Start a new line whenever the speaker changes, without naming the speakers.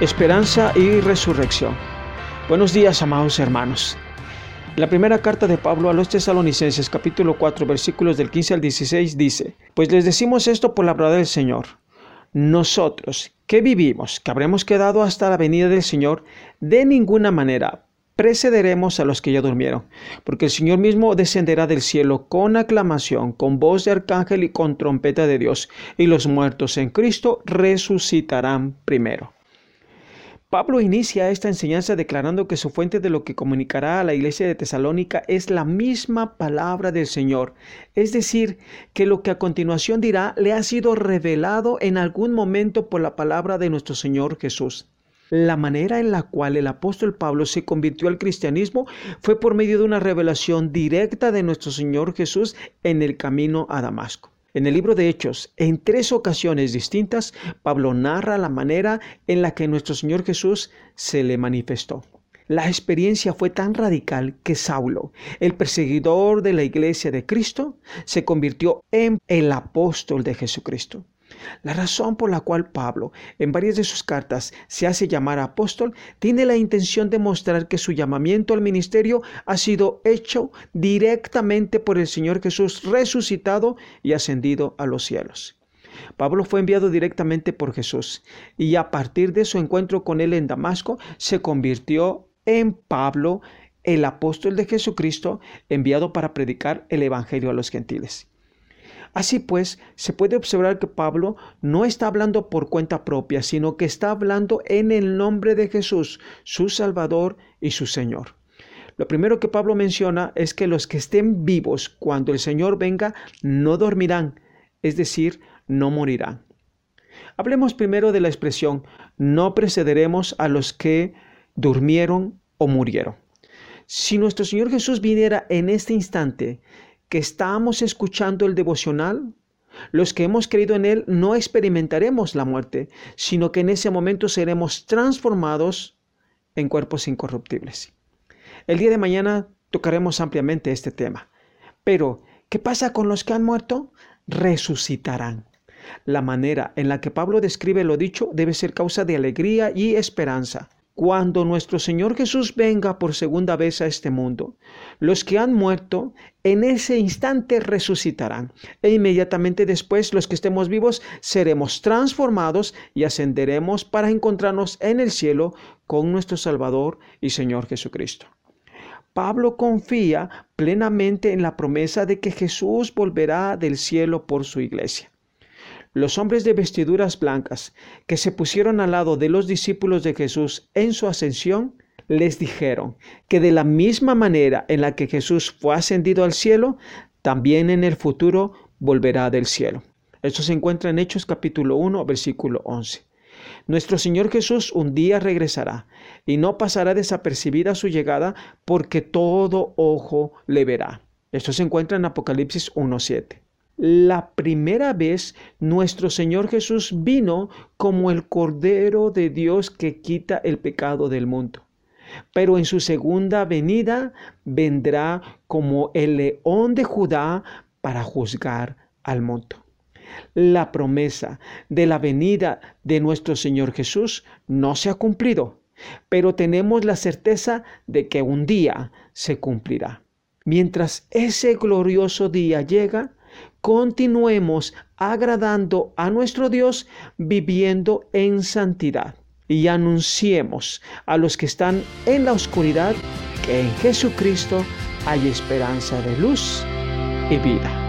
esperanza y resurrección. Buenos días, amados hermanos. La primera carta de Pablo a los tesalonicenses capítulo 4 versículos del 15 al 16 dice, Pues les decimos esto por la verdad del Señor. Nosotros que vivimos, que habremos quedado hasta la venida del Señor, de ninguna manera precederemos a los que ya durmieron, porque el Señor mismo descenderá del cielo con aclamación, con voz de arcángel y con trompeta de Dios, y los muertos en Cristo resucitarán primero. Pablo inicia esta enseñanza declarando que su fuente de lo que comunicará a la iglesia de Tesalónica es la misma palabra del Señor, es decir, que lo que a continuación dirá le ha sido revelado en algún momento por la palabra de nuestro Señor Jesús. La manera en la cual el apóstol Pablo se convirtió al cristianismo fue por medio de una revelación directa de nuestro Señor Jesús en el camino a Damasco. En el libro de Hechos, en tres ocasiones distintas, Pablo narra la manera en la que nuestro Señor Jesús se le manifestó. La experiencia fue tan radical que Saulo, el perseguidor de la iglesia de Cristo, se convirtió en el apóstol de Jesucristo. La razón por la cual Pablo, en varias de sus cartas, se hace llamar apóstol, tiene la intención de mostrar que su llamamiento al ministerio ha sido hecho directamente por el Señor Jesús resucitado y ascendido a los cielos. Pablo fue enviado directamente por Jesús y a partir de su encuentro con él en Damasco se convirtió en Pablo, el apóstol de Jesucristo, enviado para predicar el Evangelio a los gentiles. Así pues, se puede observar que Pablo no está hablando por cuenta propia, sino que está hablando en el nombre de Jesús, su Salvador y su Señor. Lo primero que Pablo menciona es que los que estén vivos cuando el Señor venga no dormirán, es decir, no morirán. Hablemos primero de la expresión no precederemos a los que durmieron o murieron. Si nuestro Señor Jesús viniera en este instante, que estamos escuchando el devocional, los que hemos creído en Él no experimentaremos la muerte, sino que en ese momento seremos transformados en cuerpos incorruptibles. El día de mañana tocaremos ampliamente este tema. Pero, ¿qué pasa con los que han muerto? Resucitarán. La manera en la que Pablo describe lo dicho debe ser causa de alegría y esperanza cuando nuestro Señor Jesús venga por segunda vez a este mundo, los que han muerto en ese instante resucitarán e inmediatamente después los que estemos vivos seremos transformados y ascenderemos para encontrarnos en el cielo con nuestro Salvador y Señor Jesucristo. Pablo confía plenamente en la promesa de que Jesús volverá del cielo por su iglesia. Los hombres de vestiduras blancas que se pusieron al lado de los discípulos de Jesús en su ascensión, les dijeron que de la misma manera en la que Jesús fue ascendido al cielo, también en el futuro volverá del cielo. Esto se encuentra en Hechos capítulo 1, versículo 11. Nuestro Señor Jesús un día regresará y no pasará desapercibida su llegada porque todo ojo le verá. Esto se encuentra en Apocalipsis 1.7 la primera vez nuestro Señor Jesús vino como el Cordero de Dios que quita el pecado del mundo. Pero en su segunda venida vendrá como el león de Judá para juzgar al mundo. La promesa de la venida de nuestro Señor Jesús no se ha cumplido, pero tenemos la certeza de que un día se cumplirá. Mientras ese glorioso día llega, continuemos agradando a nuestro Dios viviendo en santidad y anunciemos a los que están en la oscuridad que en Jesucristo hay esperanza de luz y vida.